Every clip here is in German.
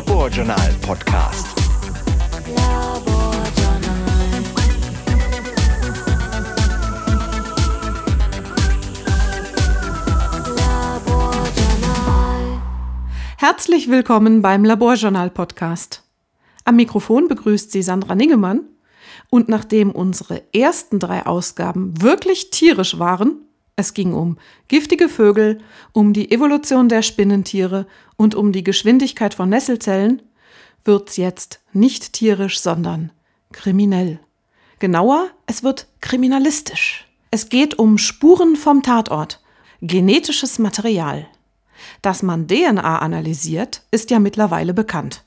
Laborjournal Podcast. Herzlich willkommen beim Laborjournal Podcast. Am Mikrofon begrüßt sie Sandra Ningemann. Und nachdem unsere ersten drei Ausgaben wirklich tierisch waren, es ging um giftige Vögel, um die Evolution der Spinnentiere und um die Geschwindigkeit von Nesselzellen, wird's jetzt nicht tierisch, sondern kriminell. Genauer, es wird kriminalistisch. Es geht um Spuren vom Tatort, genetisches Material. Dass man DNA analysiert, ist ja mittlerweile bekannt.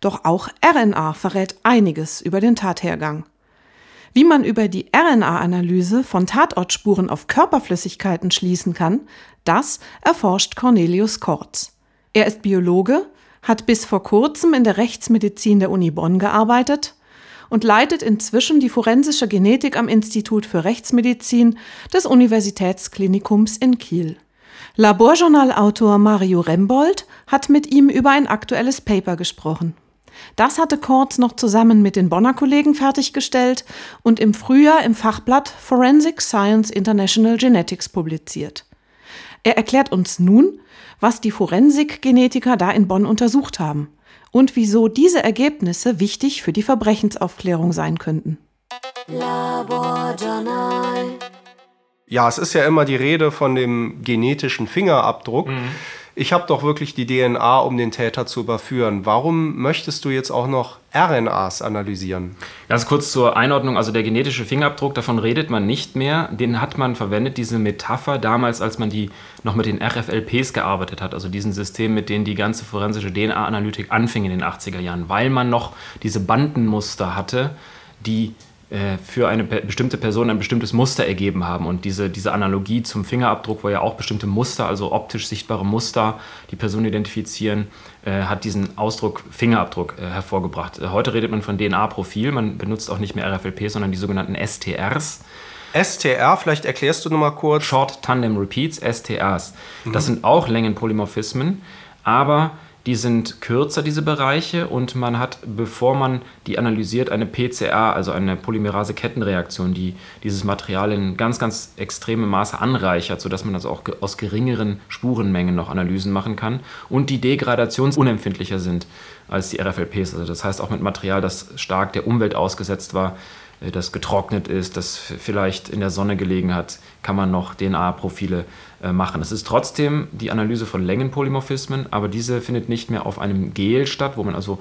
Doch auch RNA verrät einiges über den Tathergang. Wie man über die RNA-Analyse von Tatortspuren auf Körperflüssigkeiten schließen kann, das erforscht Cornelius Kortz. Er ist Biologe, hat bis vor kurzem in der Rechtsmedizin der Uni Bonn gearbeitet und leitet inzwischen die forensische Genetik am Institut für Rechtsmedizin des Universitätsklinikums in Kiel. Laborjournalautor Mario Rembold hat mit ihm über ein aktuelles Paper gesprochen. Das hatte Kortz noch zusammen mit den Bonner Kollegen fertiggestellt und im Frühjahr im Fachblatt Forensic Science International Genetics publiziert. Er erklärt uns nun, was die Forensik-Genetiker da in Bonn untersucht haben und wieso diese Ergebnisse wichtig für die Verbrechensaufklärung sein könnten. Ja, es ist ja immer die Rede von dem genetischen Fingerabdruck. Mhm. Ich habe doch wirklich die DNA, um den Täter zu überführen. Warum möchtest du jetzt auch noch RNAs analysieren? Ganz kurz zur Einordnung, also der genetische Fingerabdruck, davon redet man nicht mehr. Den hat man verwendet, diese Metapher, damals, als man die noch mit den RFLPs gearbeitet hat, also diesen Systemen, mit denen die ganze forensische DNA-Analytik anfing in den 80er Jahren, weil man noch diese Bandenmuster hatte, die für eine bestimmte Person ein bestimmtes Muster ergeben haben. Und diese, diese Analogie zum Fingerabdruck, wo ja auch bestimmte Muster, also optisch sichtbare Muster, die Person identifizieren, äh, hat diesen Ausdruck Fingerabdruck äh, hervorgebracht. Äh, heute redet man von DNA-Profil, man benutzt auch nicht mehr RFLP, sondern die sogenannten STRs. STR, vielleicht erklärst du nochmal kurz. Short Tandem Repeats, STRs. Mhm. Das sind auch Längenpolymorphismen, aber die sind kürzer, diese Bereiche, und man hat, bevor man die analysiert, eine PCR, also eine Polymerase-Kettenreaktion, die dieses Material in ganz, ganz extremem Maße anreichert, sodass man also auch aus geringeren Spurenmengen noch Analysen machen kann und die degradationsunempfindlicher sind als die RFLPs. Also das heißt auch mit Material, das stark der Umwelt ausgesetzt war, äh, das getrocknet ist, das vielleicht in der Sonne gelegen hat, kann man noch DNA-Profile machen. Es ist trotzdem die Analyse von Längenpolymorphismen, aber diese findet nicht mehr auf einem Gel statt, wo man also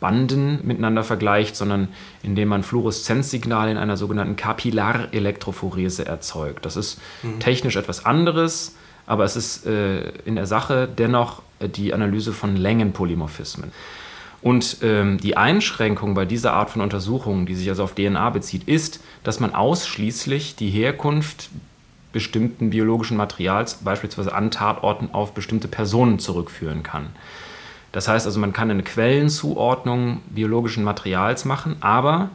Banden miteinander vergleicht, sondern indem man Fluoreszenzsignale in einer sogenannten Kapillarelektrophorese erzeugt. Das ist mhm. technisch etwas anderes, aber es ist äh, in der Sache dennoch äh, die Analyse von Längenpolymorphismen. Und ähm, die Einschränkung bei dieser Art von Untersuchungen, die sich also auf DNA bezieht, ist, dass man ausschließlich die Herkunft bestimmten biologischen Materials, beispielsweise an Tatorten, auf bestimmte Personen zurückführen kann. Das heißt also, man kann eine Quellenzuordnung biologischen Materials machen, aber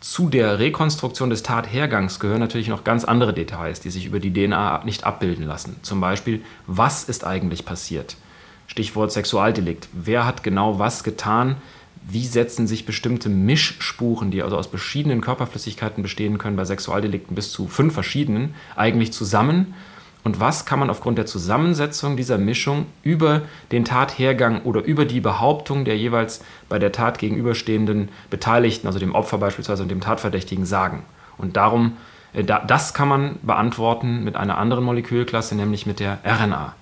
zu der Rekonstruktion des Tathergangs gehören natürlich noch ganz andere Details, die sich über die DNA nicht abbilden lassen. Zum Beispiel, was ist eigentlich passiert? Stichwort Sexualdelikt. Wer hat genau was getan? Wie setzen sich bestimmte Mischspuren, die also aus verschiedenen Körperflüssigkeiten bestehen können, bei Sexualdelikten bis zu fünf verschiedenen, eigentlich zusammen? Und was kann man aufgrund der Zusammensetzung dieser Mischung über den Tathergang oder über die Behauptung der jeweils bei der Tat gegenüberstehenden Beteiligten, also dem Opfer beispielsweise und dem Tatverdächtigen, sagen? Und darum, äh, das kann man beantworten mit einer anderen Molekülklasse, nämlich mit der RNA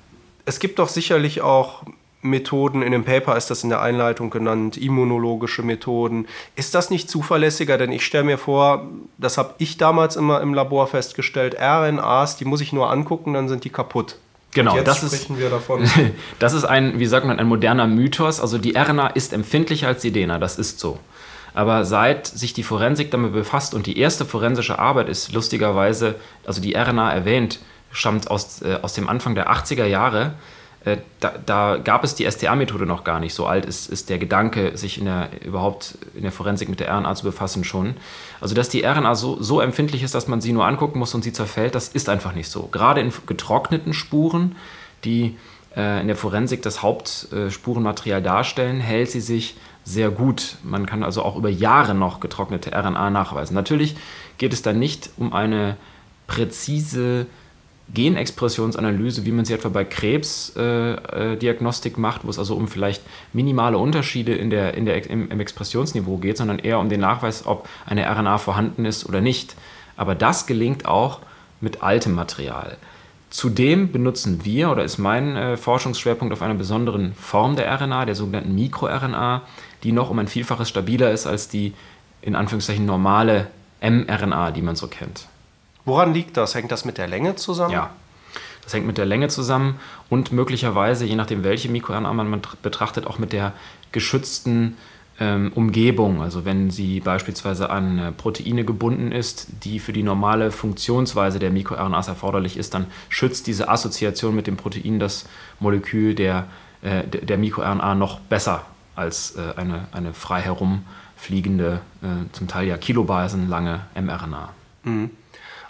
es gibt doch sicherlich auch Methoden, in dem Paper ist das in der Einleitung genannt, immunologische Methoden. Ist das nicht zuverlässiger? Denn ich stelle mir vor, das habe ich damals immer im Labor festgestellt, RNAs, die muss ich nur angucken, dann sind die kaputt. Genau, das ist, das ist ein, wie sagt man, ein moderner Mythos. Also die RNA ist empfindlicher als die DNA, das ist so. Aber seit sich die Forensik damit befasst und die erste forensische Arbeit ist lustigerweise, also die RNA erwähnt, stammt aus, äh, aus dem Anfang der 80er Jahre. Äh, da, da, gab es die STA-Methode noch gar nicht. So alt ist, ist der Gedanke, sich in der, überhaupt in der Forensik mit der RNA zu befassen schon. Also, dass die RNA so, so empfindlich ist, dass man sie nur angucken muss und sie zerfällt, das ist einfach nicht so. Gerade in getrockneten Spuren, die äh, in der Forensik das Hauptspurenmaterial darstellen, hält sie sich sehr gut. Man kann also auch über Jahre noch getrocknete RNA nachweisen. Natürlich geht es dann nicht um eine präzise Genexpressionsanalyse, wie man sie etwa bei Krebsdiagnostik äh, macht, wo es also um vielleicht minimale Unterschiede in der, in der, im, im Expressionsniveau geht, sondern eher um den Nachweis, ob eine RNA vorhanden ist oder nicht. Aber das gelingt auch mit altem Material. Zudem benutzen wir, oder ist mein äh, Forschungsschwerpunkt auf einer besonderen Form der RNA, der sogenannten MikroRNA, die noch um ein Vielfaches stabiler ist als die in Anführungszeichen normale mRNA, die man so kennt. Woran liegt das? Hängt das mit der Länge zusammen? Ja, das hängt mit der Länge zusammen und möglicherweise, je nachdem, welche MikroRNA man betrachtet, auch mit der geschützten ähm, Umgebung. Also wenn sie beispielsweise an äh, Proteine gebunden ist, die für die normale Funktionsweise der MikroRNAs erforderlich ist, dann schützt diese Assoziation mit dem Protein das Molekül der, äh, der MikroRNA noch besser als äh, eine, eine frei herumfliegende, äh, zum Teil ja kilobasenlange mRNA. Mhm.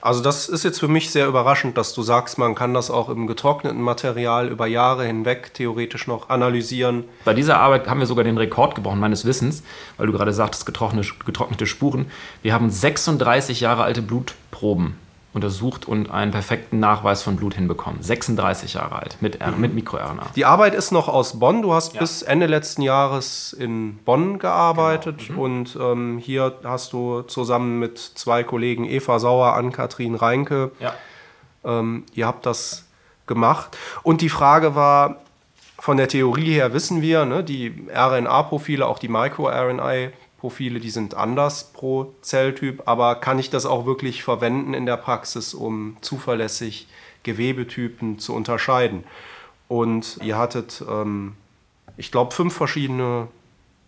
Also das ist jetzt für mich sehr überraschend, dass du sagst, man kann das auch im getrockneten Material über Jahre hinweg theoretisch noch analysieren. Bei dieser Arbeit haben wir sogar den Rekord gebrochen meines Wissens, weil du gerade sagtest, getrocknete, getrocknete Spuren. Wir haben 36 Jahre alte Blutproben untersucht und einen perfekten Nachweis von Blut hinbekommen. 36 Jahre alt mit, mhm. mit MikroRNA. Die Arbeit ist noch aus Bonn. Du hast ja. bis Ende letzten Jahres in Bonn gearbeitet genau. mhm. und ähm, hier hast du zusammen mit zwei Kollegen Eva Sauer, Ann-Kathrin Reinke, ja. ähm, ihr habt das gemacht. Und die Frage war, von der Theorie her wissen wir, ne, die RNA-Profile, auch die Micro-RNA Profile, die sind anders pro Zelltyp, aber kann ich das auch wirklich verwenden in der Praxis, um zuverlässig Gewebetypen zu unterscheiden? Und ihr hattet, ähm, ich glaube, fünf verschiedene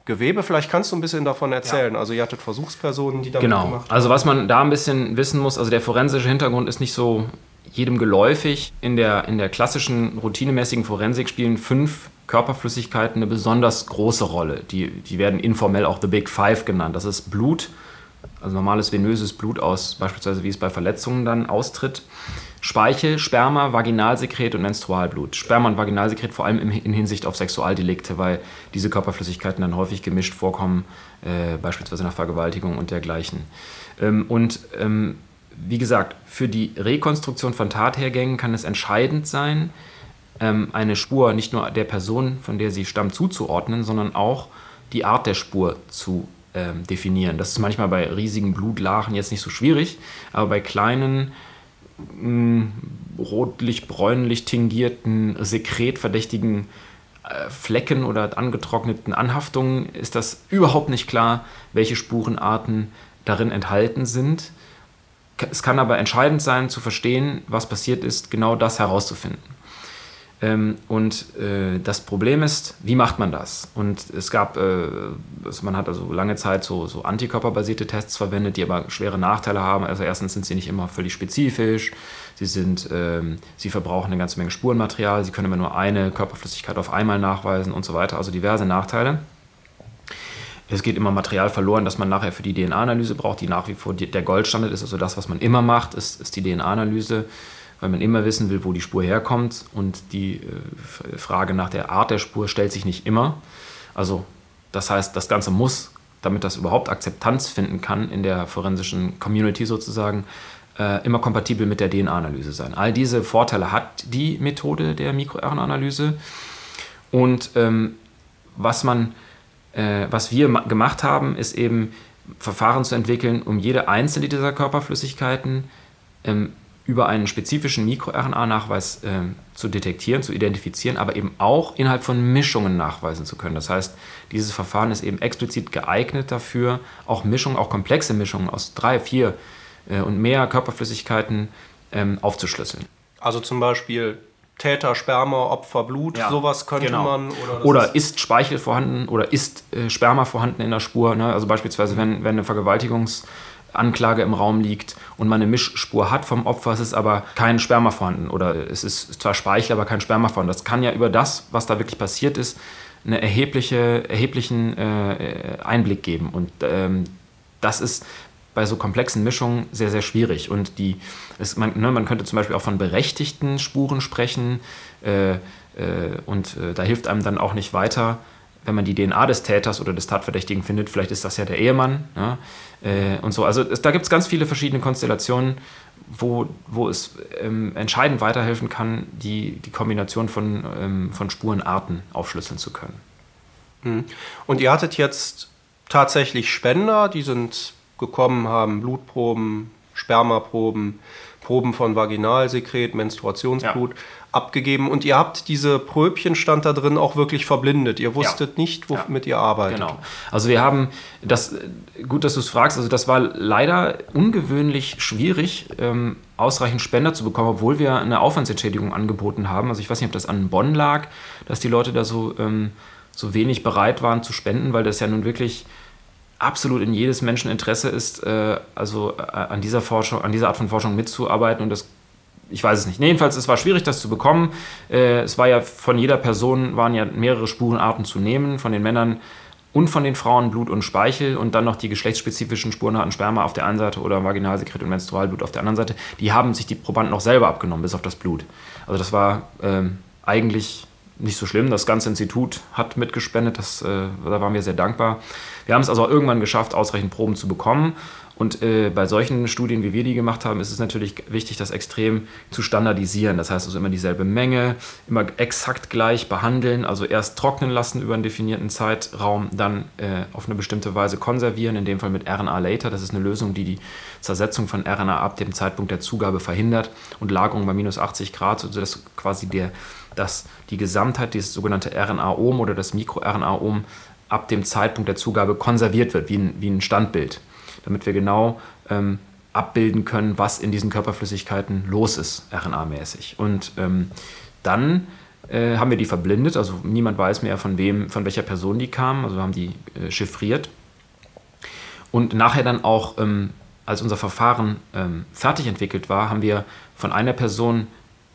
Gewebe. Vielleicht kannst du ein bisschen davon erzählen. Ja. Also ihr hattet Versuchspersonen, die damit genau. gemacht haben. Also was man da ein bisschen wissen muss, also der forensische Hintergrund ist nicht so jedem geläufig. In der, in der klassischen routinemäßigen Forensik spielen fünf Körperflüssigkeiten eine besonders große Rolle. Die, die werden informell auch The Big Five genannt. Das ist Blut, also normales venöses Blut aus, beispielsweise wie es bei Verletzungen dann austritt. Speichel, Sperma, Vaginalsekret und Menstrualblut. Sperma und Vaginalsekret vor allem in Hinsicht auf Sexualdelikte, weil diese Körperflüssigkeiten dann häufig gemischt vorkommen, äh, beispielsweise nach Vergewaltigung und dergleichen. Ähm, und ähm, wie gesagt, für die Rekonstruktion von Tathergängen kann es entscheidend sein, eine Spur nicht nur der Person, von der sie stammt, zuzuordnen, sondern auch die Art der Spur zu ähm, definieren. Das ist manchmal bei riesigen Blutlachen jetzt nicht so schwierig, aber bei kleinen, mm, rotlich-bräunlich tingierten, sekretverdächtigen äh, Flecken oder angetrockneten Anhaftungen ist das überhaupt nicht klar, welche Spurenarten darin enthalten sind. Es kann aber entscheidend sein, zu verstehen, was passiert ist, genau das herauszufinden. Ähm, und äh, das Problem ist, wie macht man das? Und es gab, äh, man hat also lange Zeit so, so antikörperbasierte Tests verwendet, die aber schwere Nachteile haben. Also erstens sind sie nicht immer völlig spezifisch, sie, sind, ähm, sie verbrauchen eine ganze Menge Spurenmaterial, sie können immer nur eine Körperflüssigkeit auf einmal nachweisen und so weiter. Also diverse Nachteile. Es geht immer Material verloren, das man nachher für die DNA-Analyse braucht, die nach wie vor der Goldstandard ist. Also das, was man immer macht, ist, ist die DNA-Analyse weil man immer wissen will, wo die Spur herkommt und die äh, Frage nach der Art der Spur stellt sich nicht immer. Also das heißt, das Ganze muss, damit das überhaupt Akzeptanz finden kann in der forensischen Community sozusagen, äh, immer kompatibel mit der DNA-Analyse sein. All diese Vorteile hat die Methode der MikroRNA-Analyse und ähm, was man, äh, was wir gemacht haben, ist eben Verfahren zu entwickeln, um jede einzelne dieser Körperflüssigkeiten ähm, über einen spezifischen MikroRNA-Nachweis äh, zu detektieren, zu identifizieren, aber eben auch innerhalb von Mischungen nachweisen zu können. Das heißt, dieses Verfahren ist eben explizit geeignet dafür, auch Mischungen, auch komplexe Mischungen aus drei, vier äh, und mehr Körperflüssigkeiten ähm, aufzuschlüsseln. Also zum Beispiel Täter, Sperma, Opfer, Blut, ja, sowas könnte genau. man. Oder, oder ist, Speichel vorhanden oder ist äh, Sperma vorhanden in der Spur? Ne? Also beispielsweise, wenn, wenn eine Vergewaltigungs- Anklage im Raum liegt und man eine Mischspur hat vom Opfer, es ist aber kein Sperma vorhanden oder es ist zwar Speichel, aber kein Sperma vorhanden. Das kann ja über das, was da wirklich passiert ist, einen erhebliche, erheblichen äh, Einblick geben. Und ähm, das ist bei so komplexen Mischungen sehr, sehr schwierig. Und die, es, man, ne, man könnte zum Beispiel auch von berechtigten Spuren sprechen. Äh, äh, und äh, da hilft einem dann auch nicht weiter, wenn man die DNA des Täters oder des Tatverdächtigen findet. Vielleicht ist das ja der Ehemann. Ja, äh, und so. Also es, da gibt es ganz viele verschiedene Konstellationen, wo, wo es ähm, entscheidend weiterhelfen kann, die, die Kombination von, ähm, von Spurenarten aufschlüsseln zu können. Mhm. Und ihr hattet jetzt tatsächlich Spender, die sind gekommen, haben Blutproben, Spermaproben, Proben von Vaginalsekret, Menstruationsblut ja. Abgegeben und ihr habt diese Pröbchen stand da drin auch wirklich verblindet. Ihr wusstet ja. nicht, womit ja. ihr arbeitet. Genau. Also wir haben das, gut, dass du es fragst, also das war leider ungewöhnlich schwierig, ähm, ausreichend Spender zu bekommen, obwohl wir eine Aufwandsentschädigung angeboten haben. Also ich weiß nicht, ob das an Bonn lag, dass die Leute da so, ähm, so wenig bereit waren zu spenden, weil das ja nun wirklich absolut in jedes Menschen Interesse ist, äh, also äh, an dieser Forschung, an dieser Art von Forschung mitzuarbeiten und das ich weiß es nicht. Jedenfalls, es war schwierig, das zu bekommen. Äh, es war ja von jeder Person waren ja mehrere Spurenarten zu nehmen, von den Männern und von den Frauen Blut und Speichel und dann noch die geschlechtsspezifischen Spurenarten Sperma auf der einen Seite oder Vaginalsekret und Menstrualblut auf der anderen Seite. Die haben sich die Probanden noch selber abgenommen, bis auf das Blut. Also das war ähm, eigentlich nicht so schlimm. Das ganze Institut hat mitgespendet, das, äh, da waren wir sehr dankbar. Wir haben es also irgendwann geschafft, ausreichend Proben zu bekommen. Und äh, bei solchen Studien, wie wir die gemacht haben, ist es natürlich wichtig, das extrem zu standardisieren. Das heißt also immer dieselbe Menge, immer exakt gleich behandeln, also erst trocknen lassen über einen definierten Zeitraum, dann äh, auf eine bestimmte Weise konservieren, in dem Fall mit RNA Later. Das ist eine Lösung, die die Zersetzung von RNA ab dem Zeitpunkt der Zugabe verhindert und Lagerung bei minus 80 Grad, sodass quasi der, dass die Gesamtheit, dieses sogenannte RNA-Om oder das Mikro-RNA-Om ab dem Zeitpunkt der Zugabe konserviert wird, wie ein, wie ein Standbild, damit wir genau ähm, abbilden können, was in diesen Körperflüssigkeiten los ist, RNA-mäßig. Und ähm, dann äh, haben wir die verblindet, also niemand weiß mehr, von wem, von welcher Person die kamen, also haben die äh, chiffriert. Und nachher dann auch, ähm, als unser Verfahren ähm, fertig entwickelt war, haben wir von einer Person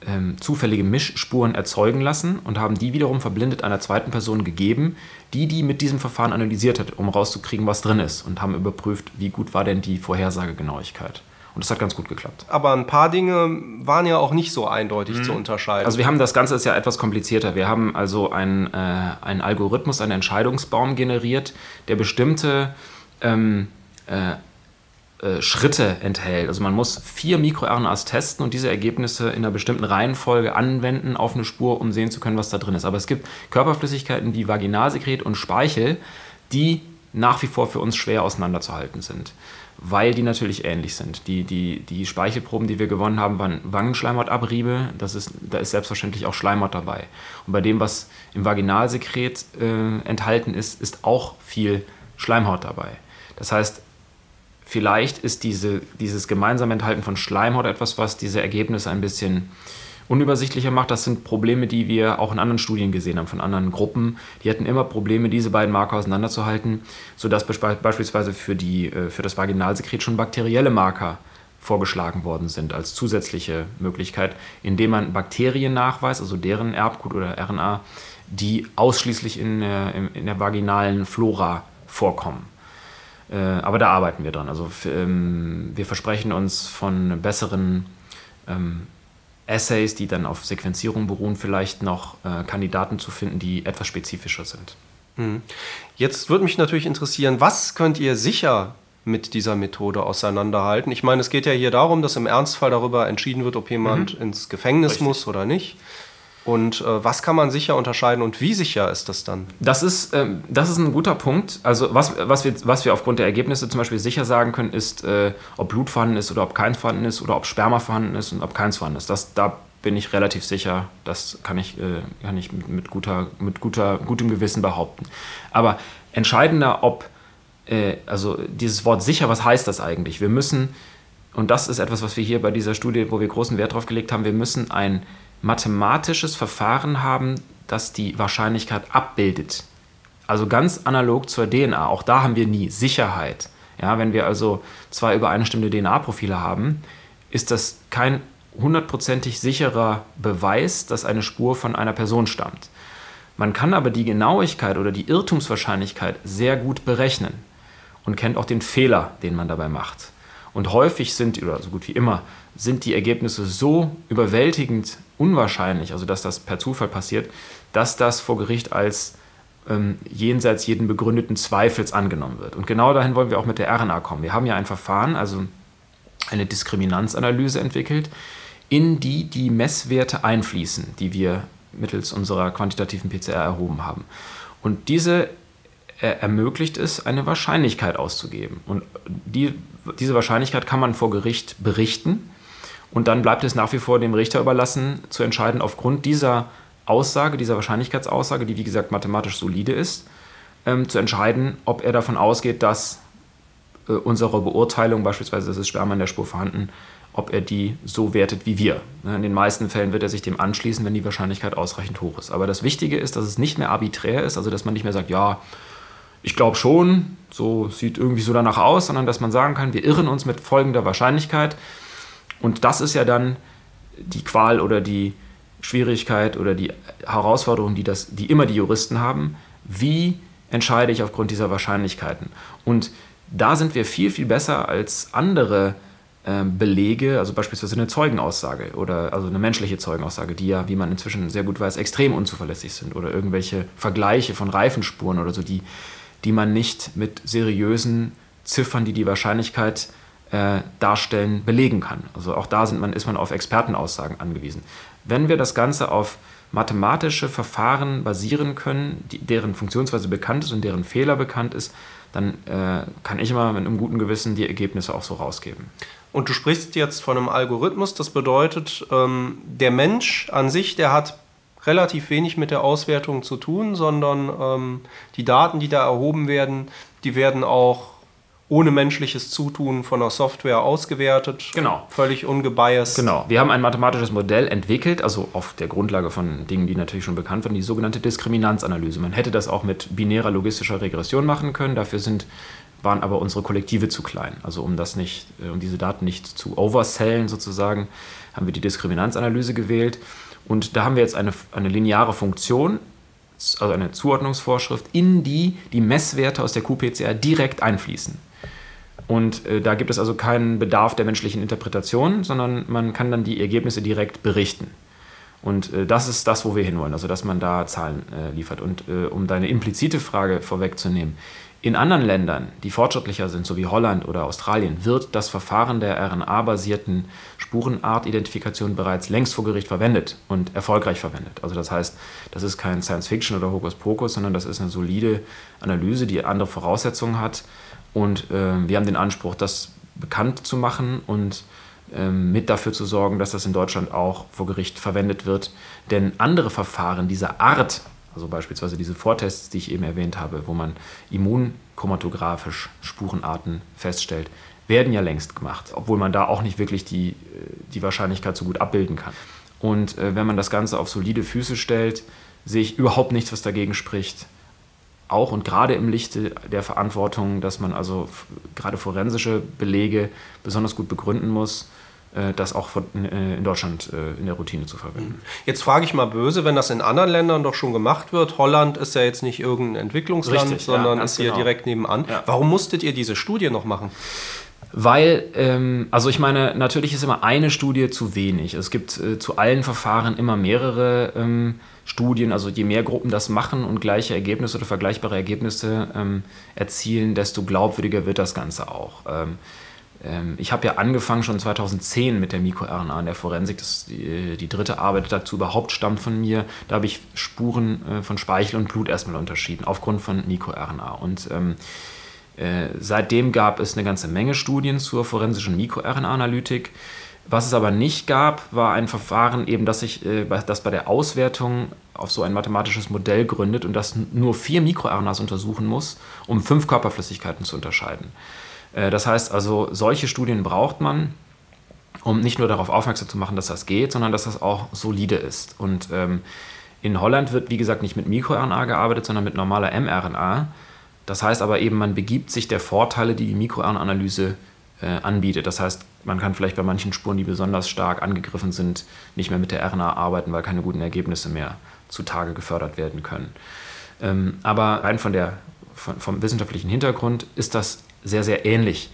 ähm, zufällige Mischspuren erzeugen lassen und haben die wiederum verblindet einer zweiten Person gegeben, die die mit diesem Verfahren analysiert hat, um rauszukriegen, was drin ist und haben überprüft, wie gut war denn die Vorhersagegenauigkeit. Und das hat ganz gut geklappt. Aber ein paar Dinge waren ja auch nicht so eindeutig mhm. zu unterscheiden. Also wir haben das Ganze ist ja etwas komplizierter. Wir haben also einen, äh, einen Algorithmus, einen Entscheidungsbaum generiert, der bestimmte ähm, äh, äh, Schritte enthält. Also man muss vier MikroRNAs testen und diese Ergebnisse in einer bestimmten Reihenfolge anwenden auf eine Spur, um sehen zu können, was da drin ist. Aber es gibt Körperflüssigkeiten wie Vaginalsekret und Speichel, die nach wie vor für uns schwer auseinanderzuhalten sind, weil die natürlich ähnlich sind. Die, die, die Speichelproben, die wir gewonnen haben, waren Wangenschleimhautabriebe. Das ist, da ist selbstverständlich auch Schleimhaut dabei. Und bei dem, was im Vaginalsekret äh, enthalten ist, ist auch viel Schleimhaut dabei. Das heißt, vielleicht ist diese, dieses gemeinsame Enthalten von Schleimhaut etwas, was diese Ergebnisse ein bisschen unübersichtlicher macht. Das sind Probleme, die wir auch in anderen Studien gesehen haben, von anderen Gruppen. Die hatten immer Probleme, diese beiden Marker auseinanderzuhalten, sodass beispielsweise für, die, äh, für das Vaginalsekret schon bakterielle Marker vorgeschlagen worden sind als zusätzliche Möglichkeit, indem man Bakterien nachweist, also deren Erbgut oder RNA, die ausschließlich in, in der vaginalen Flora vorkommen. Äh, aber da arbeiten wir dran. Also ähm, wir versprechen uns von besseren ähm, Essays, die dann auf Sequenzierung beruhen, vielleicht noch äh, Kandidaten zu finden, die etwas spezifischer sind. Mhm. Jetzt würde mich natürlich interessieren, was könnt ihr sicher mit dieser Methode auseinanderhalten? Ich meine, es geht ja hier darum, dass im Ernstfall darüber entschieden wird, ob jemand mhm. ins Gefängnis Richtig. muss oder nicht. Und äh, was kann man sicher unterscheiden und wie sicher ist das dann? Das ist, ähm, das ist ein guter Punkt. Also was, was, wir, was wir aufgrund der Ergebnisse zum Beispiel sicher sagen können, ist, äh, ob Blut vorhanden ist oder ob keins vorhanden ist oder ob Sperma vorhanden ist und ob keins vorhanden ist. Das, da bin ich relativ sicher. Das kann ich, äh, kann ich mit, mit, guter, mit guter, gutem Gewissen behaupten. Aber entscheidender, ob, äh, also dieses Wort sicher, was heißt das eigentlich? Wir müssen, und das ist etwas, was wir hier bei dieser Studie, wo wir großen Wert drauf gelegt haben, wir müssen ein mathematisches Verfahren haben, das die Wahrscheinlichkeit abbildet. Also ganz analog zur DNA. Auch da haben wir nie Sicherheit. Ja, wenn wir also zwei übereinstimmende DNA-Profile haben, ist das kein hundertprozentig sicherer Beweis, dass eine Spur von einer Person stammt. Man kann aber die Genauigkeit oder die Irrtumswahrscheinlichkeit sehr gut berechnen. und kennt auch den Fehler, den man dabei macht. Und häufig sind, oder so gut wie immer, sind die Ergebnisse so überwältigend unwahrscheinlich, also dass das per Zufall passiert, dass das vor Gericht als ähm, jenseits jeden begründeten Zweifels angenommen wird. Und genau dahin wollen wir auch mit der RNA kommen. Wir haben ja ein Verfahren, also eine Diskriminanzanalyse entwickelt, in die die Messwerte einfließen, die wir mittels unserer quantitativen PCR erhoben haben. Und diese äh, ermöglicht es, eine Wahrscheinlichkeit auszugeben. Und die, diese Wahrscheinlichkeit kann man vor Gericht berichten. Und dann bleibt es nach wie vor dem Richter überlassen, zu entscheiden, aufgrund dieser Aussage, dieser Wahrscheinlichkeitsaussage, die wie gesagt mathematisch solide ist, ähm, zu entscheiden, ob er davon ausgeht, dass äh, unsere Beurteilung, beispielsweise, dass es Sperma in der Spur vorhanden, ob er die so wertet wie wir. Ne, in den meisten Fällen wird er sich dem anschließen, wenn die Wahrscheinlichkeit ausreichend hoch ist. Aber das Wichtige ist, dass es nicht mehr arbiträr ist, also dass man nicht mehr sagt, ja, ich glaube schon, so sieht irgendwie so danach aus, sondern dass man sagen kann, wir irren uns mit folgender Wahrscheinlichkeit. Und das ist ja dann die Qual oder die Schwierigkeit oder die Herausforderung, die, das, die immer die Juristen haben. Wie entscheide ich aufgrund dieser Wahrscheinlichkeiten? Und da sind wir viel, viel besser als andere äh, Belege, also beispielsweise eine Zeugenaussage oder also eine menschliche Zeugenaussage, die ja, wie man inzwischen sehr gut weiß, extrem unzuverlässig sind oder irgendwelche Vergleiche von Reifenspuren oder so, die, die man nicht mit seriösen Ziffern, die die Wahrscheinlichkeit äh, darstellen, belegen kann. Also auch da man, ist man auf Expertenaussagen angewiesen. Wenn wir das Ganze auf mathematische Verfahren basieren können, die, deren Funktionsweise bekannt ist und deren Fehler bekannt ist, dann äh, kann ich immer mit einem guten Gewissen die Ergebnisse auch so rausgeben. Und du sprichst jetzt von einem Algorithmus, das bedeutet, ähm, der Mensch an sich, der hat relativ wenig mit der Auswertung zu tun, sondern ähm, die Daten, die da erhoben werden, die werden auch ohne menschliches Zutun von der Software ausgewertet. Genau. Völlig ungebiased. Genau. Wir haben ein mathematisches Modell entwickelt, also auf der Grundlage von Dingen, die natürlich schon bekannt waren, die sogenannte Diskriminanzanalyse. Man hätte das auch mit binärer logistischer Regression machen können. Dafür sind, waren aber unsere Kollektive zu klein. Also um das nicht, äh, um diese Daten nicht zu oversellen sozusagen, haben wir die Diskriminanzanalyse gewählt. Und da haben wir jetzt eine, eine lineare Funktion, also eine Zuordnungsvorschrift, in die die Messwerte aus der QPCR direkt einfließen. Und äh, da gibt es also keinen Bedarf der menschlichen Interpretation, sondern man kann dann die Ergebnisse direkt berichten. Und äh, das ist das, wo wir hinwollen, also dass man da Zahlen äh, liefert. Und äh, um deine implizite Frage vorwegzunehmen, in anderen Ländern, die fortschrittlicher sind, so wie Holland oder Australien, wird das Verfahren der RNA-basierten Spurenartidentifikation bereits längst vor Gericht verwendet und erfolgreich verwendet. Also das heißt, das ist kein Science-Fiction oder Hokuspokus, sondern das ist eine solide Analyse, die andere Voraussetzungen hat und äh, wir haben den Anspruch, das bekannt zu machen und äh, mit dafür zu sorgen, dass das in Deutschland auch vor Gericht verwendet wird. Denn andere Verfahren dieser Art, also beispielsweise diese Vortests, die ich eben erwähnt habe, wo man immunchromatografisch Spurenarten feststellt, werden ja längst gemacht, obwohl man da auch nicht wirklich die, äh, die Wahrscheinlichkeit so gut abbilden kann. Und äh, wenn man das Ganze auf solide Füße stellt, sehe ich überhaupt nichts, was dagegen spricht, auch und gerade im Lichte der Verantwortung, dass man also gerade forensische Belege besonders gut begründen muss, äh, das auch äh, in Deutschland äh, in der Routine zu verwenden. Jetzt frage ich mal böse, wenn das in anderen Ländern doch schon gemacht wird. Holland ist ja jetzt nicht irgendein Entwicklungsland, Richtig, sondern ja, ist hier genau. direkt nebenan. Ja. Warum musstet ihr diese Studie noch machen? Weil, ähm, also ich meine, natürlich ist immer eine Studie zu wenig. Es gibt äh, zu allen Verfahren immer mehrere ähm, Studien. Also je mehr Gruppen das machen und gleiche Ergebnisse oder vergleichbare Ergebnisse ähm, erzielen, desto glaubwürdiger wird das Ganze auch. Ähm, ähm, ich habe ja angefangen schon 2010 mit der MikroRNA in der Forensik. Das, die, die dritte Arbeit dazu überhaupt stammt von mir. Da habe ich Spuren äh, von Speichel und Blut erstmal unterschieden, aufgrund von MikroRNA. Und ähm, äh, seitdem gab es eine ganze Menge Studien zur forensischen MikroRNA-Analytik. Was es aber nicht gab, war ein Verfahren, eben, das sich äh, das bei der Auswertung auf so ein mathematisches Modell gründet und das nur vier MikroRNAs untersuchen muss, um fünf Körperflüssigkeiten zu unterscheiden. Äh, das heißt also, solche Studien braucht man, um nicht nur darauf aufmerksam zu machen, dass das geht, sondern dass das auch solide ist. Und ähm, in Holland wird, wie gesagt, nicht mit MikroRNA gearbeitet, sondern mit normaler mRNA. Das heißt aber eben, man begibt sich der Vorteile, die die MikroRNA-Analyse äh, anbietet. Das heißt, man kann vielleicht bei manchen Spuren, die besonders stark angegriffen sind, nicht mehr mit der RNA arbeiten, weil keine guten Ergebnisse mehr zutage gefördert werden können. Ähm, aber rein von der, von, vom wissenschaftlichen Hintergrund ist das sehr, sehr ähnlich.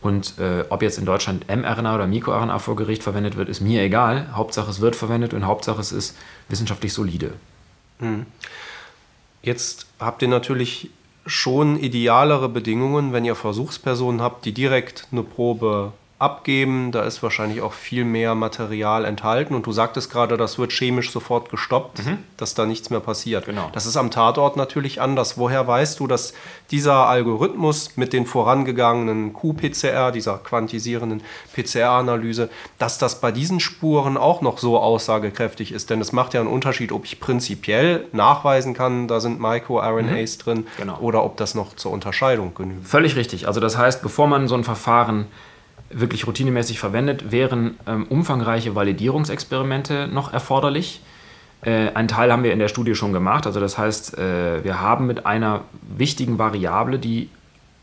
Und äh, ob jetzt in Deutschland mRNA oder MikroRNA vor Gericht verwendet wird, ist mir egal. Hauptsache es wird verwendet und Hauptsache es ist wissenschaftlich solide. Hm. Jetzt habt ihr natürlich schon idealere Bedingungen, wenn ihr Versuchspersonen habt, die direkt eine Probe abgeben. Da ist wahrscheinlich auch viel mehr Material enthalten. Und du sagtest gerade, das wird chemisch sofort gestoppt, mhm. dass da nichts mehr passiert. Genau. Das ist am Tatort natürlich anders. Woher weißt du, dass dieser Algorithmus mit den vorangegangenen Q-PCR, dieser quantisierenden PCR-Analyse, dass das bei diesen Spuren auch noch so aussagekräftig ist? Denn es macht ja einen Unterschied, ob ich prinzipiell nachweisen kann, da sind Micro-RNAs mhm. drin, genau. oder ob das noch zur Unterscheidung genügt. Völlig richtig. Also das heißt, bevor man so ein Verfahren wirklich routinemäßig verwendet, wären ähm, umfangreiche Validierungsexperimente noch erforderlich. Äh, einen Teil haben wir in der Studie schon gemacht. Also das heißt, äh, wir haben mit einer wichtigen Variable, die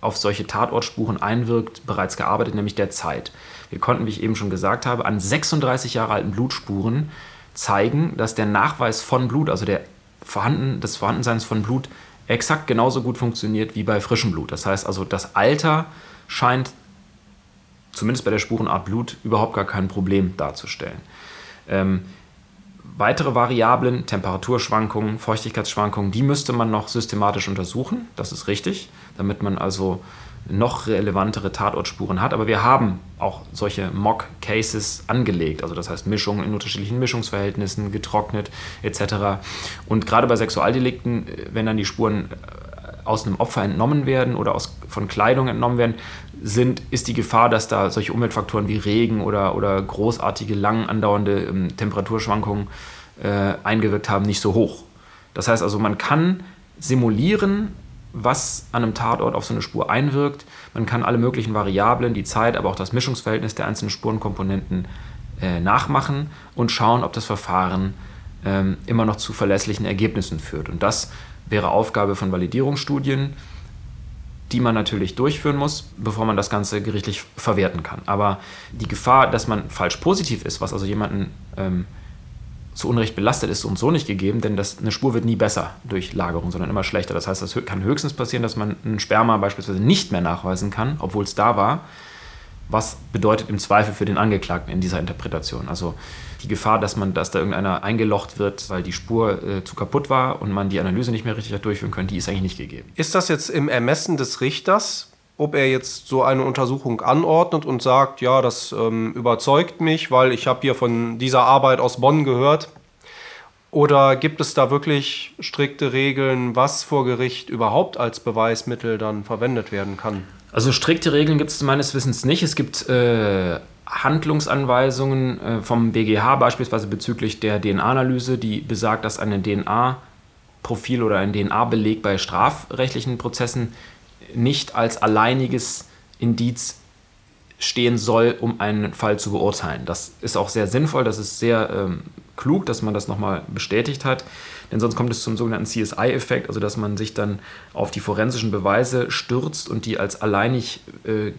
auf solche Tatortspuren einwirkt, bereits gearbeitet, nämlich der Zeit. Wir konnten, wie ich eben schon gesagt habe, an 36 Jahre alten Blutspuren zeigen, dass der Nachweis von Blut, also der Vorhanden, des Vorhandenseins von Blut, exakt genauso gut funktioniert wie bei frischem Blut. Das heißt also, das Alter scheint zumindest bei der Spurenart Blut überhaupt gar kein Problem darzustellen. Ähm, weitere Variablen, Temperaturschwankungen, Feuchtigkeitsschwankungen, die müsste man noch systematisch untersuchen, das ist richtig, damit man also noch relevantere Tatortspuren hat. Aber wir haben auch solche Mock-Cases angelegt, also das heißt Mischungen in unterschiedlichen Mischungsverhältnissen, getrocknet etc. Und gerade bei Sexualdelikten, äh, wenn dann die Spuren äh, aus einem Opfer entnommen werden oder aus, von Kleidung entnommen werden, sind, ist die Gefahr, dass da solche Umweltfaktoren wie Regen oder, oder großartige, lang andauernde ähm, Temperaturschwankungen äh, eingewirkt haben, nicht so hoch. Das heißt also, man kann simulieren, was an einem Tatort auf so eine Spur einwirkt. Man kann alle möglichen Variablen, die Zeit, aber auch das Mischungsverhältnis der einzelnen Spurenkomponenten äh, nachmachen und schauen, ob das Verfahren ähm, immer noch zu verlässlichen Ergebnissen führt. Und das wäre Aufgabe von Validierungsstudien, die man natürlich durchführen muss, bevor man das Ganze gerichtlich verwerten kann. Aber die Gefahr, dass man falsch positiv ist, was also jemanden ähm, zu Unrecht belastet, ist und so nicht gegeben, denn das, eine Spur wird nie besser durch Lagerung, sondern immer schlechter. Das heißt, es kann höchstens passieren, dass man ein Sperma beispielsweise nicht mehr nachweisen kann, obwohl es da war. Was bedeutet im Zweifel für den Angeklagten in dieser Interpretation? Also die Gefahr, dass man, dass da irgendeiner eingelocht wird, weil die Spur äh, zu kaputt war und man die Analyse nicht mehr richtig hat durchführen können, die ist eigentlich nicht gegeben. Ist das jetzt im Ermessen des Richters, ob er jetzt so eine Untersuchung anordnet und sagt, ja, das ähm, überzeugt mich, weil ich habe hier von dieser Arbeit aus Bonn gehört? Oder gibt es da wirklich strikte Regeln, was vor Gericht überhaupt als Beweismittel dann verwendet werden kann? Also strikte Regeln gibt es meines Wissens nicht. Es gibt äh, Handlungsanweisungen äh, vom BGH beispielsweise bezüglich der DNA-Analyse, die besagt, dass ein DNA-Profil oder ein DNA-Beleg bei strafrechtlichen Prozessen nicht als alleiniges Indiz stehen soll, um einen Fall zu beurteilen. Das ist auch sehr sinnvoll, das ist sehr ähm, klug, dass man das nochmal bestätigt hat, denn sonst kommt es zum sogenannten CSI-Effekt, also dass man sich dann auf die forensischen Beweise stürzt und die als alleinig äh,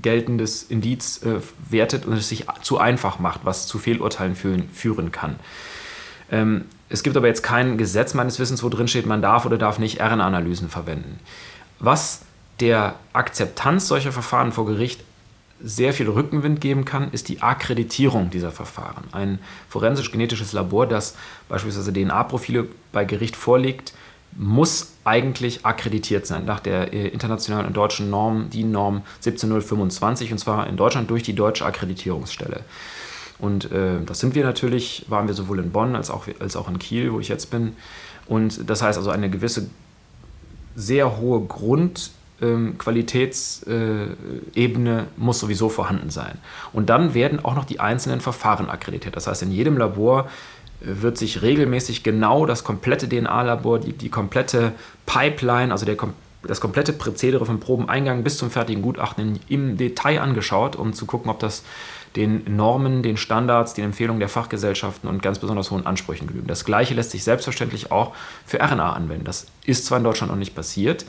geltendes Indiz äh, wertet und es sich zu einfach macht, was zu Fehlurteilen führen, führen kann. Ähm, es gibt aber jetzt kein Gesetz meines Wissens, wo drin steht, man darf oder darf nicht RNA-Analysen verwenden. Was der Akzeptanz solcher Verfahren vor Gericht sehr viel Rückenwind geben kann, ist die Akkreditierung dieser Verfahren. Ein forensisch-genetisches Labor, das beispielsweise DNA-Profile bei Gericht vorlegt, muss eigentlich akkreditiert sein nach der äh, internationalen und deutschen Norm, die Norm 17025, und zwar in Deutschland durch die Deutsche Akkreditierungsstelle. Und äh, das sind wir natürlich, waren wir sowohl in Bonn als auch, als auch in Kiel, wo ich jetzt bin. Und das heißt also eine gewisse sehr hohe Grundqualitätsebene ähm, äh, muss sowieso vorhanden sein. Und dann werden auch noch die einzelnen Verfahren akkreditiert. Das heißt, in jedem Labor wird sich regelmäßig genau das komplette DNA-Labor, die, die komplette Pipeline, also der, das komplette Prozedere vom Probeneingang bis zum fertigen Gutachten im Detail angeschaut, um zu gucken, ob das den Normen, den Standards, den Empfehlungen der Fachgesellschaften und ganz besonders hohen Ansprüchen genügt. Das Gleiche lässt sich selbstverständlich auch für RNA anwenden. Das ist zwar in Deutschland noch nicht passiert,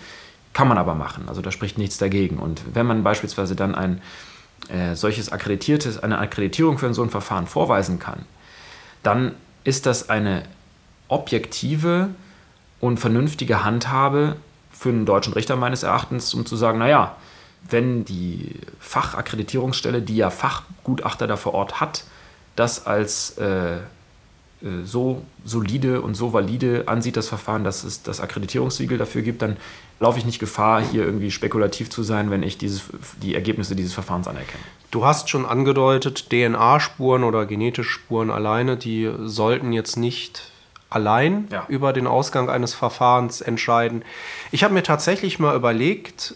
kann man aber machen. Also da spricht nichts dagegen. Und wenn man beispielsweise dann ein äh, solches akkreditiertes, eine Akkreditierung für so ein Verfahren vorweisen kann, dann ist das eine objektive und vernünftige Handhabe für einen deutschen Richter meines Erachtens, um zu sagen, naja, wenn die Fachakkreditierungsstelle, die ja Fachgutachter da vor Ort hat, das als äh, so solide und so valide ansieht, das Verfahren, dass es das Akkreditierungssiegel dafür gibt, dann laufe ich nicht Gefahr, hier irgendwie spekulativ zu sein, wenn ich dieses, die Ergebnisse dieses Verfahrens anerkenne. Du hast schon angedeutet, DNA-Spuren oder genetische Spuren alleine, die sollten jetzt nicht allein ja. über den Ausgang eines Verfahrens entscheiden. Ich habe mir tatsächlich mal überlegt,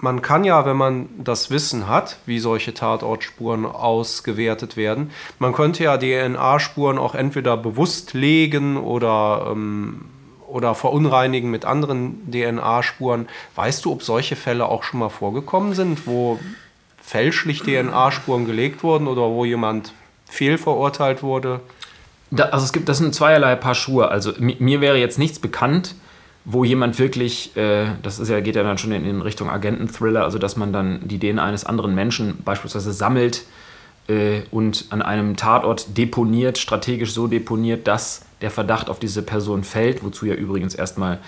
man kann ja, wenn man das Wissen hat, wie solche Tatortspuren ausgewertet werden, man könnte ja DNA-Spuren auch entweder bewusst legen oder, ähm, oder verunreinigen mit anderen DNA-Spuren. Weißt du, ob solche Fälle auch schon mal vorgekommen sind, wo fälschlich DNA-Spuren gelegt wurden oder wo jemand fehlverurteilt wurde? Da, also es gibt, das sind zweierlei Paar Schuhe. Also mir wäre jetzt nichts bekannt, wo jemand wirklich, äh, das ist ja, geht ja dann schon in, in Richtung Agenten-Thriller, also dass man dann die DNA eines anderen Menschen beispielsweise sammelt äh, und an einem Tatort deponiert, strategisch so deponiert, dass der Verdacht auf diese Person fällt, wozu ja übrigens erstmal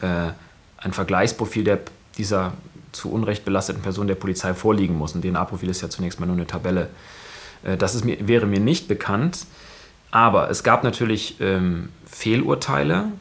äh, ein Vergleichsprofil der, dieser zu Unrecht belasteten Person der Polizei vorliegen muss. Ein DNA-Profil ist ja zunächst mal nur eine Tabelle. Äh, das ist mir, wäre mir nicht bekannt. Aber es gab natürlich ähm, Fehlurteile,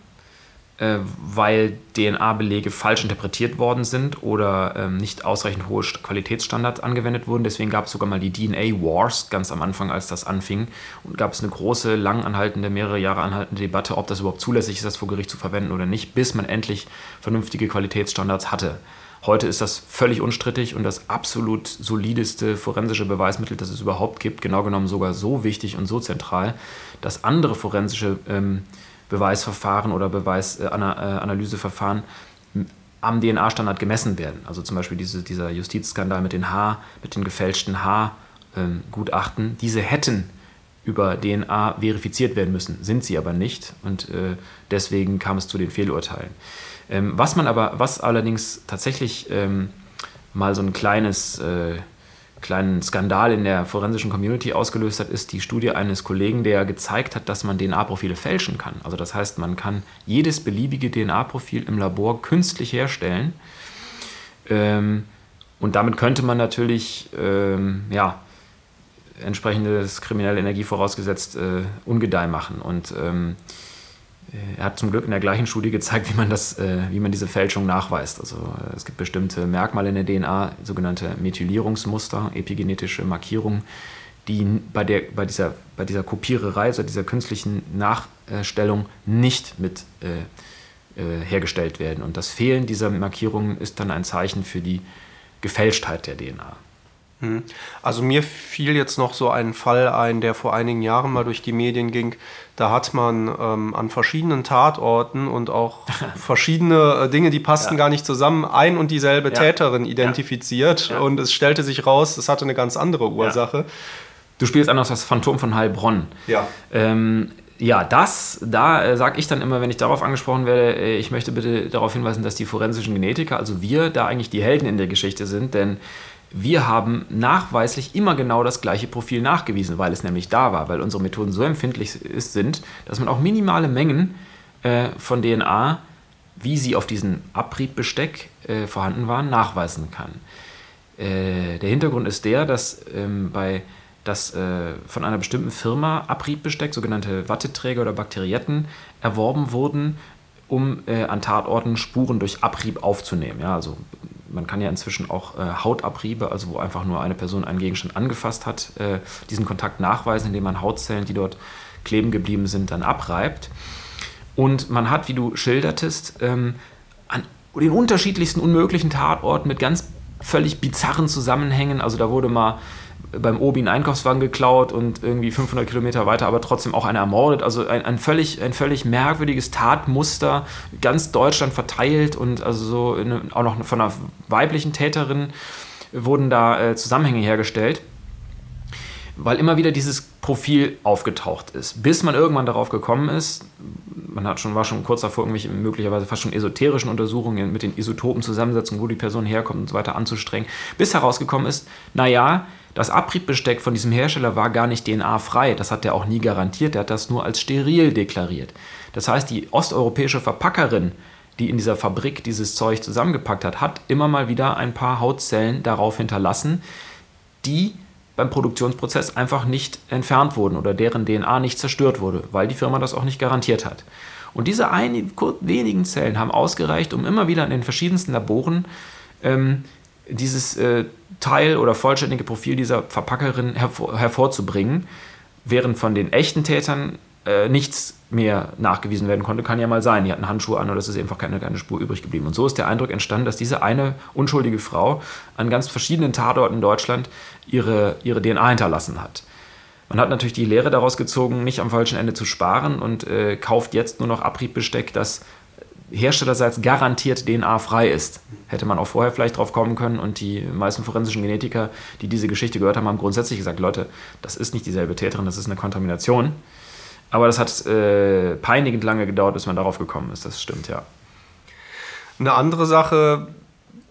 weil DNA-Belege falsch interpretiert worden sind oder ähm, nicht ausreichend hohe Qualitätsstandards angewendet wurden. Deswegen gab es sogar mal die DNA Wars ganz am Anfang, als das anfing. Und gab es eine große, lang anhaltende, mehrere Jahre anhaltende Debatte, ob das überhaupt zulässig ist, das vor Gericht zu verwenden oder nicht, bis man endlich vernünftige Qualitätsstandards hatte. Heute ist das völlig unstrittig und das absolut solideste forensische Beweismittel, das es überhaupt gibt, genau genommen sogar so wichtig und so zentral, dass andere forensische ähm, Beweisverfahren oder Beweisanalyseverfahren äh, am DNA-Standard gemessen werden. Also zum Beispiel diese, dieser Justizskandal mit den Haar, mit den gefälschten Haargutachten. Ähm, diese hätten über DNA verifiziert werden müssen, sind sie aber nicht und äh, deswegen kam es zu den Fehlurteilen. Ähm, was man aber, was allerdings tatsächlich ähm, mal so ein kleines äh, kleinen Skandal in der forensischen Community ausgelöst hat, ist die Studie eines Kollegen, der gezeigt hat, dass man DNA-Profile fälschen kann. Also das heißt, man kann jedes beliebige DNA-Profil im Labor künstlich herstellen. Ähm, und damit könnte man natürlich ähm, ja, entsprechendes kriminelle Energie vorausgesetzt äh, ungedeih machen. Und ähm, äh, er hat zum Glück in der gleichen Studie gezeigt, wie man, das, äh, wie man diese Fälschung nachweist. Also äh, es gibt bestimmte Merkmale in der DNA, sogenannte Methylierungsmuster, epigenetische Markierungen, die bei, der, bei, dieser, bei dieser Kopiererei, also dieser künstlichen Nachstellung nicht mit äh, äh, hergestellt werden. Und das Fehlen dieser Markierungen ist dann ein Zeichen für die Gefälschtheit der DNA. Hm. Also mir fiel jetzt noch so ein Fall ein, der vor einigen Jahren mal durch die Medien ging. Da hat man ähm, an verschiedenen Tatorten und auch verschiedene äh, Dinge, die passten ja. gar nicht zusammen, ein und dieselbe ja. Täterin identifiziert. Ja. Und es stellte sich raus, es hatte eine ganz andere Ursache. Du spielst anders das Phantom von Heilbronn. Ja. Ähm, ja, das, da äh, sage ich dann immer, wenn ich darauf angesprochen werde, äh, ich möchte bitte darauf hinweisen, dass die forensischen Genetiker, also wir, da eigentlich die Helden in der Geschichte sind, denn wir haben nachweislich immer genau das gleiche Profil nachgewiesen, weil es nämlich da war, weil unsere Methoden so empfindlich sind, dass man auch minimale Mengen äh, von DNA, wie sie auf diesem Abriebbesteck äh, vorhanden waren, nachweisen kann. Äh, der Hintergrund ist der, dass ähm, bei dass äh, von einer bestimmten Firma Abriebbesteck, sogenannte Watteträger oder Bakterietten, erworben wurden, um äh, an Tatorten Spuren durch Abrieb aufzunehmen. Ja, also man kann ja inzwischen auch äh, Hautabriebe, also wo einfach nur eine Person einen Gegenstand angefasst hat, äh, diesen Kontakt nachweisen, indem man Hautzellen, die dort kleben geblieben sind, dann abreibt. Und man hat, wie du schildertest, ähm, an den unterschiedlichsten unmöglichen Tatorten mit ganz völlig bizarren Zusammenhängen, also da wurde mal beim Obi einen Einkaufswagen geklaut und irgendwie 500 Kilometer weiter, aber trotzdem auch einer ermordet. Also ein, ein, völlig, ein völlig merkwürdiges Tatmuster, ganz Deutschland verteilt und also so eine, auch noch von einer weiblichen Täterin wurden da äh, Zusammenhänge hergestellt, weil immer wieder dieses Profil aufgetaucht ist, bis man irgendwann darauf gekommen ist, man hat schon, war schon kurz davor, irgendwelche möglicherweise fast schon esoterischen Untersuchungen mit den Isotopenzusammensetzungen, wo die Person herkommt und so weiter anzustrengen, bis herausgekommen ist, naja, das Abriebbesteck von diesem Hersteller war gar nicht DNA-frei. Das hat er auch nie garantiert. Er hat das nur als steril deklariert. Das heißt, die osteuropäische Verpackerin die in dieser Fabrik dieses Zeug zusammengepackt hat, hat immer mal wieder ein paar Hautzellen darauf hinterlassen, die beim Produktionsprozess einfach nicht entfernt wurden oder deren DNA nicht zerstört wurde, weil die Firma das auch nicht garantiert hat. Und diese wenigen Zellen haben ausgereicht, um immer wieder in den verschiedensten Laboren ähm, dieses äh, Teil oder vollständige Profil dieser Verpackerin hervor, hervorzubringen, während von den echten Tätern äh, nichts mehr nachgewiesen werden konnte, kann ja mal sein. Die hatten Handschuhe an oder es ist einfach keine, keine Spur übrig geblieben. Und so ist der Eindruck entstanden, dass diese eine unschuldige Frau an ganz verschiedenen Tatorten in Deutschland ihre, ihre DNA hinterlassen hat. Man hat natürlich die Lehre daraus gezogen, nicht am falschen Ende zu sparen und äh, kauft jetzt nur noch Abriebbesteck, das herstellerseits garantiert DNA-frei ist. Hätte man auch vorher vielleicht drauf kommen können und die meisten forensischen Genetiker, die diese Geschichte gehört haben, haben grundsätzlich gesagt, Leute, das ist nicht dieselbe Täterin, das ist eine Kontamination. Aber das hat äh, peinigend lange gedauert, bis man darauf gekommen ist. Das stimmt, ja. Eine andere Sache,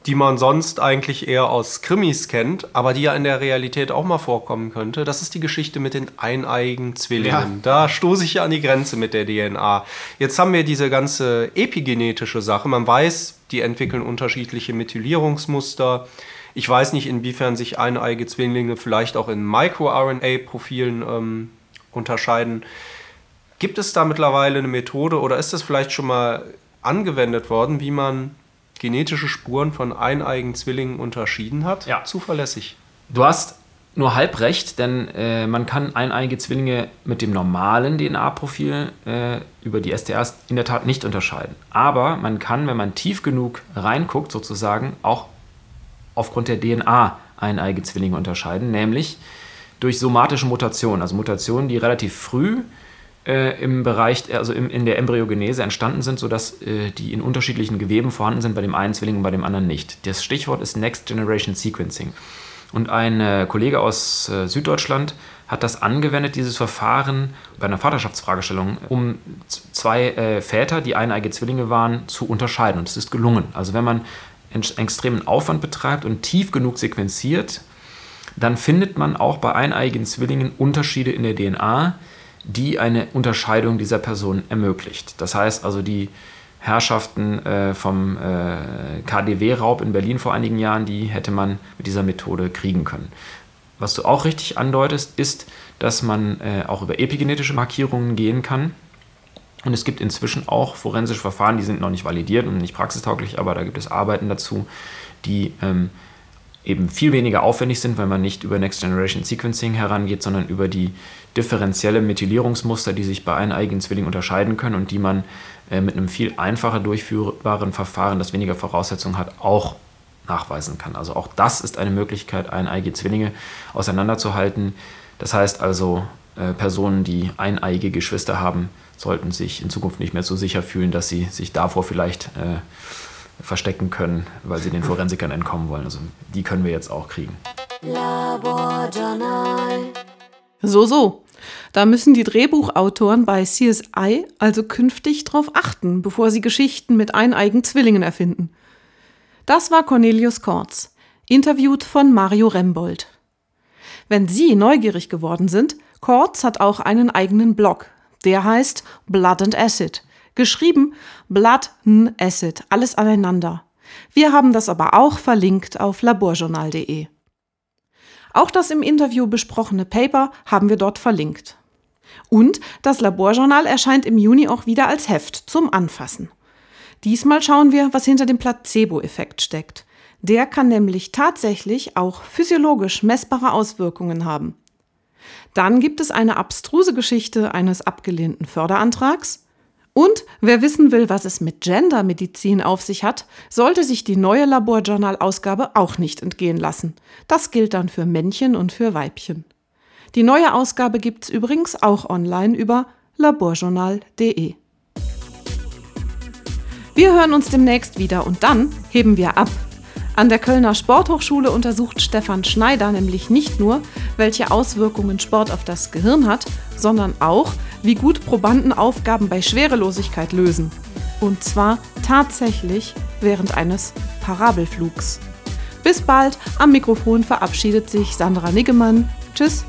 die man sonst eigentlich eher aus Krimis kennt, aber die ja in der Realität auch mal vorkommen könnte, das ist die Geschichte mit den eineigen Zwillingen. Ja. Da stoße ich ja an die Grenze mit der DNA. Jetzt haben wir diese ganze epigenetische Sache. Man weiß, die entwickeln unterschiedliche Methylierungsmuster. Ich weiß nicht, inwiefern sich eineige Zwillinge vielleicht auch in Micro-RNA-Profilen ähm, unterscheiden. Gibt es da mittlerweile eine Methode oder ist das vielleicht schon mal angewendet worden, wie man genetische Spuren von eineigen Zwillingen unterschieden hat? Ja. Zuverlässig. Du hast nur halb recht, denn äh, man kann eineige Zwillinge mit dem normalen DNA-Profil äh, über die STRs in der Tat nicht unterscheiden. Aber man kann, wenn man tief genug reinguckt, sozusagen auch aufgrund der DNA eineige Zwillinge unterscheiden, nämlich durch somatische Mutationen, also Mutationen, die relativ früh äh, im Bereich, also im, in der Embryogenese entstanden sind, sodass äh, die in unterschiedlichen Geweben vorhanden sind, bei dem einen Zwilling und bei dem anderen nicht. Das Stichwort ist Next Generation Sequencing. Und ein äh, Kollege aus äh, Süddeutschland hat das angewendet, dieses Verfahren bei einer Vaterschaftsfragestellung, um zwei äh, Väter, die eineige Zwillinge waren, zu unterscheiden. Und es ist gelungen. Also wenn man extremen Aufwand betreibt und tief genug sequenziert, dann findet man auch bei eineigen Zwillingen Unterschiede in der DNA, die eine Unterscheidung dieser Person ermöglicht. Das heißt also, die Herrschaften äh, vom äh, KDW-Raub in Berlin vor einigen Jahren, die hätte man mit dieser Methode kriegen können. Was du auch richtig andeutest, ist, dass man äh, auch über epigenetische Markierungen gehen kann. Und es gibt inzwischen auch forensische Verfahren, die sind noch nicht validiert und nicht praxistauglich, aber da gibt es Arbeiten dazu, die ähm, eben viel weniger aufwendig sind, weil man nicht über Next Generation Sequencing herangeht, sondern über die differenzielle Methylierungsmuster, die sich bei eineigen Zwillingen unterscheiden können und die man äh, mit einem viel einfacher durchführbaren Verfahren, das weniger Voraussetzungen hat, auch nachweisen kann. Also auch das ist eine Möglichkeit, eineige Zwillinge auseinanderzuhalten. Das heißt also, äh, Personen, die eineige Geschwister haben, sollten sich in Zukunft nicht mehr so sicher fühlen, dass sie sich davor vielleicht äh, verstecken können, weil sie den Forensikern entkommen wollen. Also die können wir jetzt auch kriegen. Laborjournal. So, so. Da müssen die Drehbuchautoren bei CSI also künftig drauf achten, bevor sie Geschichten mit eineigen Zwillingen erfinden. Das war Cornelius Kortz, interviewt von Mario Rembold. Wenn Sie neugierig geworden sind, Kortz hat auch einen eigenen Blog. Der heißt Blood and Acid. Geschrieben Blood and Acid, alles aneinander. Wir haben das aber auch verlinkt auf laborjournal.de. Auch das im Interview besprochene Paper haben wir dort verlinkt. Und das Laborjournal erscheint im Juni auch wieder als Heft zum Anfassen. Diesmal schauen wir, was hinter dem Placebo-Effekt steckt. Der kann nämlich tatsächlich auch physiologisch messbare Auswirkungen haben. Dann gibt es eine abstruse Geschichte eines abgelehnten Förderantrags und wer wissen will, was es mit Gendermedizin auf sich hat, sollte sich die neue Laborjournal-Ausgabe auch nicht entgehen lassen. Das gilt dann für Männchen und für Weibchen. Die neue Ausgabe gibt's übrigens auch online über laborjournal.de. Wir hören uns demnächst wieder und dann heben wir ab. An der Kölner Sporthochschule untersucht Stefan Schneider nämlich nicht nur, welche Auswirkungen Sport auf das Gehirn hat, sondern auch, wie gut Probanden Aufgaben bei Schwerelosigkeit lösen. Und zwar tatsächlich während eines Parabelflugs. Bis bald, am Mikrofon verabschiedet sich Sandra Niggemann. Tschüss.